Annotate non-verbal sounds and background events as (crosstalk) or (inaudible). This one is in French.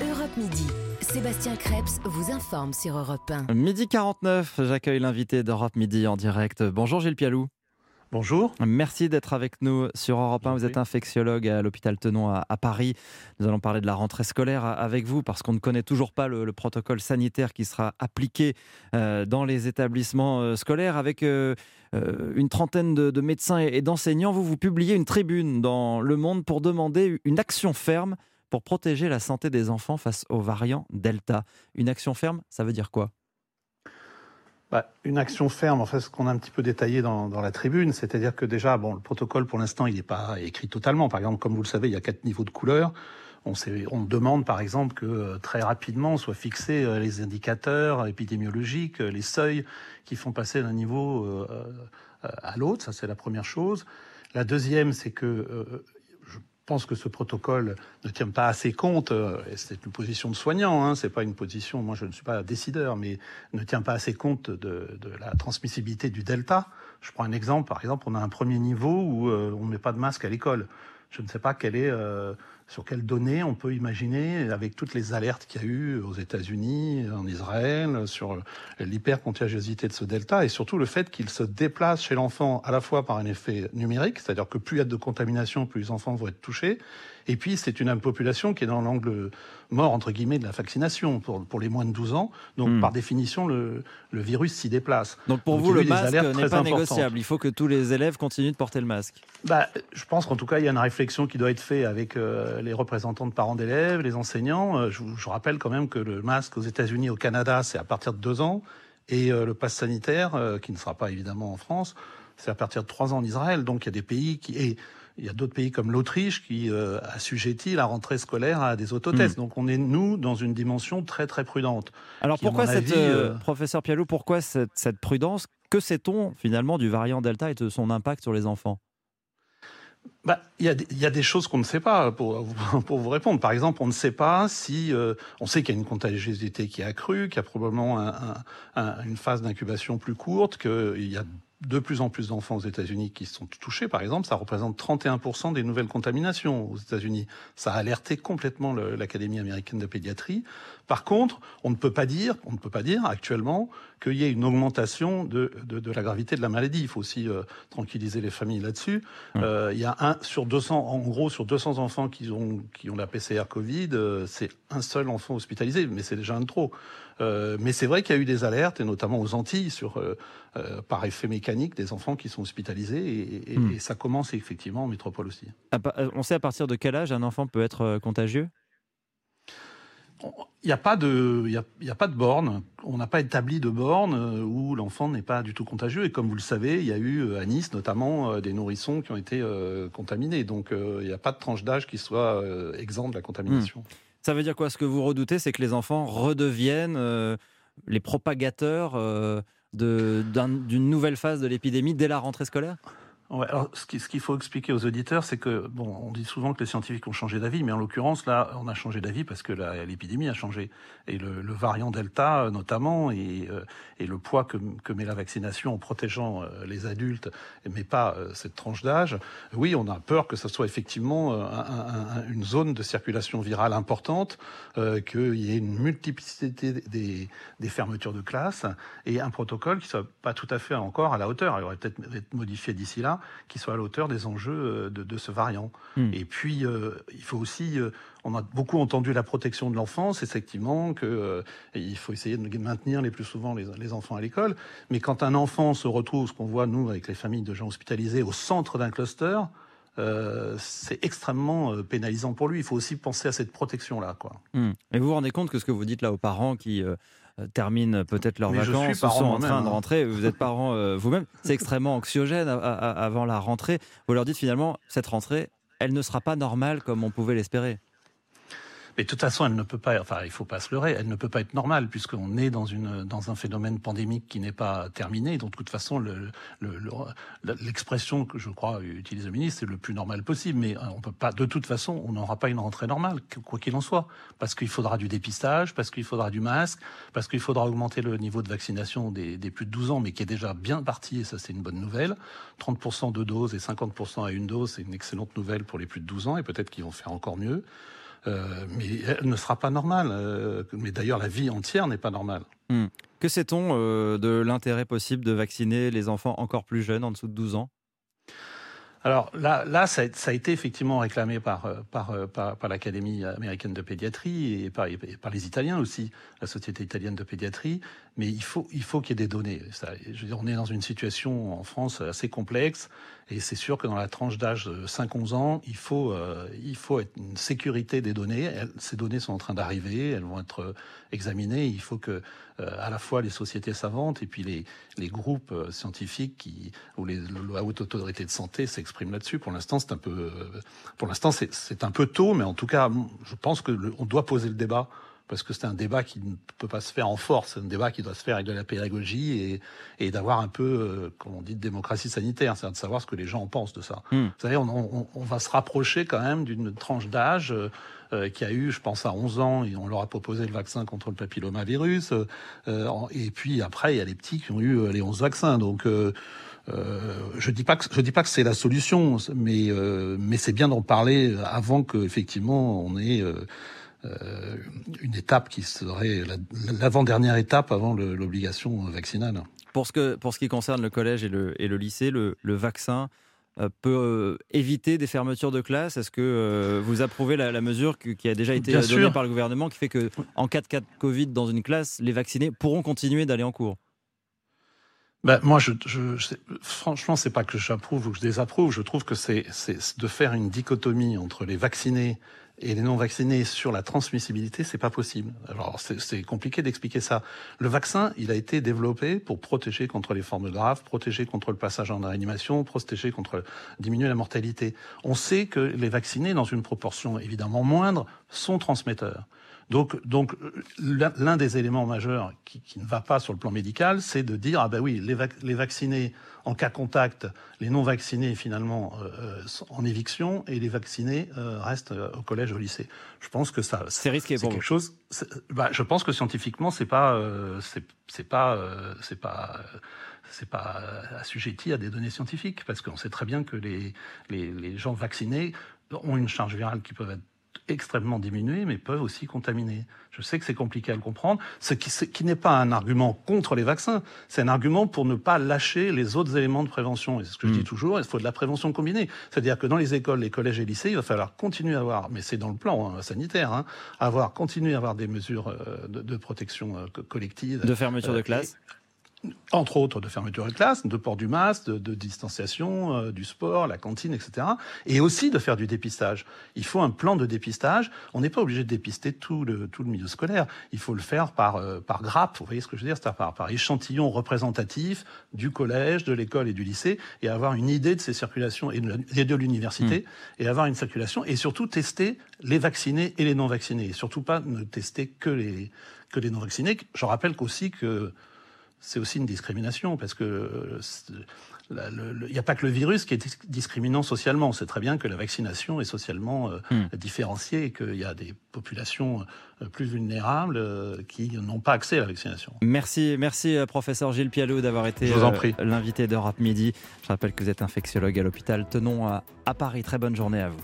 Europe Midi. Sébastien Krebs vous informe sur Europe 1. Midi 49, j'accueille l'invité d'Europe Midi en direct. Bonjour Gilles Pialou. Bonjour. Merci d'être avec nous sur Europe 1. Vous êtes infectiologue à l'hôpital Tenon à, Paris. Nous allons parler de la rentrée scolaire avec vous parce qu'on ne connaît toujours pas le, protocole sanitaire qui sera appliqué euh, dans les établissements euh, scolaires avec euh, une trentaine de, médecins et d'enseignants. Vous, vous publiez une tribune dans Le Monde pour demander une action ferme pour protéger la santé des enfants face aux variants Delta. Une action ferme, ça veut dire quoi? Bah, une action ferme, en fait, ce qu'on a un petit peu détaillé dans, la tribune, c'est-à-dire que déjà, bon, le protocole pour l'instant, il n'est pas écrit totalement. Par exemple, comme vous le savez, il y a quatre niveaux de couleurs. On, on demande, par exemple, que euh, très rapidement soient fixés euh, les indicateurs épidémiologiques, euh, les seuils qui font passer d'un niveau à l'autre. Ça, c'est la première chose. La deuxième, c'est que pense que ce protocole ne tient pas assez compte, euh, c'est une position de soignant, hein, c'est pas une position, moi je ne suis pas décideur, mais ne tient pas assez compte de, la transmissibilité du delta. Je prends un exemple, par exemple, on a un premier niveau où euh, on ne met pas de masque à l'école. Je ne sais pas quelle est euh, sur quelles données on peut imaginer, avec toutes les alertes qu'il y a eu aux États-Unis, en Israël, sur l'hypercontagiosité de ce delta, et surtout le fait qu'il se déplace chez l'enfant à la fois par un effet numérique, c'est-à-dire que plus il y a de contamination, plus les enfants vont être touchés, et puis, c'est une population qui est dans l'angle mort, entre guillemets, de la vaccination pour, pour les moins de 12 ans. Donc, hmm. par définition, le, le virus s'y déplace. Donc, pour vous, le masque n'est pas négociable. Il faut que tous les élèves continuent de porter le masque. Bah, je pense qu'en tout cas, il y a une réflexion qui doit être faite avec euh, les représentants de parents d'élèves, les enseignants. Euh, je, je, rappelle quand même que le masque aux États-Unis, au Canada, c'est à partir de 2 ans. Et euh, le pass sanitaire, qui ne sera pas évidemment en France, c'est à partir de 3 ans en Israël. Donc, il y a des pays qui... Et, il y a d'autres pays comme l'Autriche qui euh, assujettit la rentrée scolaire à des autotests. Hmm. Donc on est, nous, dans une dimension très très prudente. Alors pourquoi cette, euh, euh, professeur Pialou, pourquoi cette, cette prudence? Que sait-on finalement du variant Delta et de son impact sur les enfants? Bah, il y, y, a des choses qu'on ne sait pas pour, (laughs) pour, vous répondre. Par exemple, on ne sait pas si euh, on sait qu'il y a une contagiosité qui est accrue, qu'il y a probablement un, un, une phase d'incubation plus courte, qu'il y a de plus en plus d'enfants aux États-Unis qui sont touchés, par exemple, ça représente 31% des nouvelles contaminations aux États-Unis. Ça a alerté complètement l'Académie américaine de pédiatrie. Par contre, on ne peut pas dire, on ne peut pas dire actuellement qu'il y ait une augmentation de, de, de, la gravité de la maladie. Il faut aussi euh, tranquilliser les familles là-dessus. Euh, il y a un sur 200, en gros, sur 200 enfants qui ont qui ont la PCR Covid, euh, c'est un seul enfant hospitalisé, mais c'est déjà un de trop. Mais c'est vrai qu'il y a eu des alertes, et notamment aux Antilles, sur, par effet mécanique, des enfants qui sont hospitalisés, et, hmm. ça commence effectivement en métropole aussi. On sait à partir de quel âge un enfant peut être contagieux? Il n'y a pas de, y a, pas de borne. On n'a pas établi de borne où l'enfant n'est pas du tout contagieux. Et comme vous le savez, il y a eu à Nice notamment des nourrissons qui ont été contaminés. Donc il n'y a pas de tranche d'âge qui soit exempt de la contamination. Hmm. Ça veut dire quoi? Ce que vous redoutez, c'est que les enfants redeviennent euh, les propagateurs d'une nouvelle phase de l'épidémie dès la rentrée scolaire? Alors ce qu'il faut expliquer aux auditeurs, c'est que bon, on dit souvent que les scientifiques ont changé d'avis, mais en l'occurrence là, on a changé d'avis parce que l'épidémie a changé et le, variant Delta notamment et, euh, et le poids que, met la vaccination en protégeant euh, les adultes, mais pas euh, cette tranche d'âge. Oui, on a peur que ce soit effectivement un, un, une zone de circulation virale importante, qu'il y ait une multiplicité des, des, fermetures de classes et un protocole qui soit pas tout à fait encore à la hauteur. Il aurait peut-être être modifié d'ici là qui soit à l'autre des enjeux euh, de, ce variant. Hmm. Et puis, euh, il faut aussi, euh, on a beaucoup entendu la protection de l'enfance, effectivement, que il faut essayer de maintenir les plus souvent les, enfants à l'école. Mais quand un enfant se retrouve, ce qu'on voit nous avec les familles de gens hospitalisés, au centre d'un cluster, c'est extrêmement pénalisant pour lui. Il faut aussi penser à cette protection-là. Quoi. Hmm. Et vous vous rendez compte que ce que vous dites là aux parents qui euh, terminent peut-être leurs vacances sont en train de hein. rentrer. Vous êtes parent euh, (laughs) vous-même. C'est extrêmement anxiogène avant la rentrée. Vous leur dites finalement, cette rentrée, elle ne sera pas normale comme on pouvait l'espérer. Mais de toute façon, elle ne peut pas, enfin, il faut pas se leurrer, elle ne peut pas être normale puisqu'on est dans une dans un phénomène pandémique qui n'est pas terminé. Donc de toute façon, l'expression le, que je crois utilise le ministre, c'est le plus normal possible. Mais euh, on peut pas, de toute façon, on n'aura pas une rentrée normale, quoi qu'il en soit, parce qu'il faudra du dépistage, parce qu'il faudra du masque, parce qu'il faudra augmenter le niveau de vaccination des, des plus de 12 ans, mais qui est déjà bien parti, et ça c'est une bonne nouvelle. 30% de doses et 50% à une dose, c'est une excellente nouvelle pour les plus de 12 ans, et peut-être qu'ils vont faire encore mieux. Mais elle ne sera pas normale. mais d'ailleurs, la vie entière n'est pas normale. Hmm. Que sait-on de l'intérêt possible de vacciner les enfants encore plus jeunes, en dessous de 12 ans? Alors là, ça, a, été effectivement réclamé par, euh, euh, l'Académie américaine de pédiatrie et par, les Italiens aussi, la Société italienne de pédiatrie. Mais il faut, il faut qu'il y ait des données. On est dans une situation en France assez complexe et c'est sûr que dans la tranche d'âge de 5-11 ans, il faut, euh, il faut une sécurité des données. ces données sont en train d'arriver, elles vont être examinées. Il faut que à la fois les sociétés savantes et puis les, groupes scientifiques ou les, la haute autorité de santé s'expriment là-dessus. Pour l'instant, c'est un peu, pour l'instant, c'est un peu tôt, mais en tout cas, je pense que on doit poser le débat parce que c'est un débat qui ne peut pas se faire en force, c'est un débat qui doit se faire avec de la pédagogie et, et d'avoir un peu, euh, comme on dit, de démocratie sanitaire, c'est-à-dire de savoir ce que les gens en pensent de ça. Hmm. Vous savez, on, on, on, va se rapprocher quand même d'une tranche d'âge euh, qui a eu, je pense, à 11 ans, et on leur a proposé le vaccin contre le papillomavirus, euh, et puis après, il y a les petits qui ont eu les 11 vaccins, donc... Euh, je dis pas que je dis pas que c'est la solution, mais euh, mais c'est bien d'en parler avant que effectivement on ait euh, une étape qui serait l'avant-dernière étape avant l'obligation vaccinale. Pour ce, que, pour ce qui concerne le collège et le, et le lycée, le, le vaccin euh, peut euh, éviter des fermetures de classe Est-ce que vous approuvez la, mesure qui a déjà été donnée par le gouvernement qui fait que en cas de cas de Covid dans une classe, les vaccinés pourront continuer d'aller en cours? Ben, moi, je, je, franchement, c'est pas que j'approuve ou que je désapprouve. Je trouve que c'est de faire une dichotomie entre les vaccinés et les non-vaccinés sur la transmissibilité, c'est pas possible. Alors c'est compliqué d'expliquer ça. Le vaccin, il a été développé pour protéger contre les formes graves, protéger contre le passage en réanimation, protéger contre diminuer la mortalité. On sait que les vaccinés, dans une proportion évidemment moindre, sont transmetteurs. Donc, donc l'un des éléments majeurs qui, qui, ne va pas sur le plan médical, c'est de dire ah ben oui, les, les, vaccinés en cas contact, les non vaccinés finalement euh, sont en éviction et les vaccinés euh, restent euh, au collège, au lycée. Je pense que ça c'est risqué pour quelque chose. Bah, je pense que scientifiquement c'est pas euh, c'est pas euh, c'est pas c'est pas assujetti à des données scientifiques parce qu'on sait très bien que les, les, les gens vaccinés ont une charge virale qui peut être extrêmement diminués, mais peuvent aussi contaminer. Je sais que c'est compliqué à le comprendre, ce qui, qui n'est pas un argument contre les vaccins, c'est un argument pour ne pas lâcher les autres éléments de prévention. Et c'est ce que je dis hmm. toujours, il faut de la prévention combinée. C'est-à-dire que dans les écoles, les collèges et lycées, il va falloir continuer à avoir, mais c'est dans le plan hein, sanitaire, hein, avoir, continuer à avoir des mesures euh, de, protection euh, collective. De fermeture de euh, classe entre autres de fermeture de classe, de port du masque, de, distanciation, euh, du sport, la cantine, etc. Et aussi de faire du dépistage. Il faut un plan de dépistage. On n'est pas obligé de dépister tout le, tout le milieu scolaire. Il faut le faire par, euh, par grappe, vous voyez ce que je veux dire, c'est-à-dire par, par échantillon représentatif du collège, de l'école et du lycée, et avoir une idée de ces circulations et de, l'université, mmh. et avoir une circulation, et surtout tester les vaccinés et les non-vaccinés. Et surtout pas ne tester que les, que les non-vaccinés. Je rappelle qu'aussi que c'est aussi une discrimination parce que il n'y a pas que le virus qui est discriminant socialement. On sait très bien que la vaccination est socialement euh, hmm. différenciée et qu'il y a des populations euh, plus vulnérables euh, qui n'ont pas accès à la vaccination. Merci, merci professeur Gilles Pialot d'avoir été l'invité d'Europe Midi. Je rappelle que vous êtes infectiologue à l'hôpital Tenon à Paris. Très bonne journée à vous.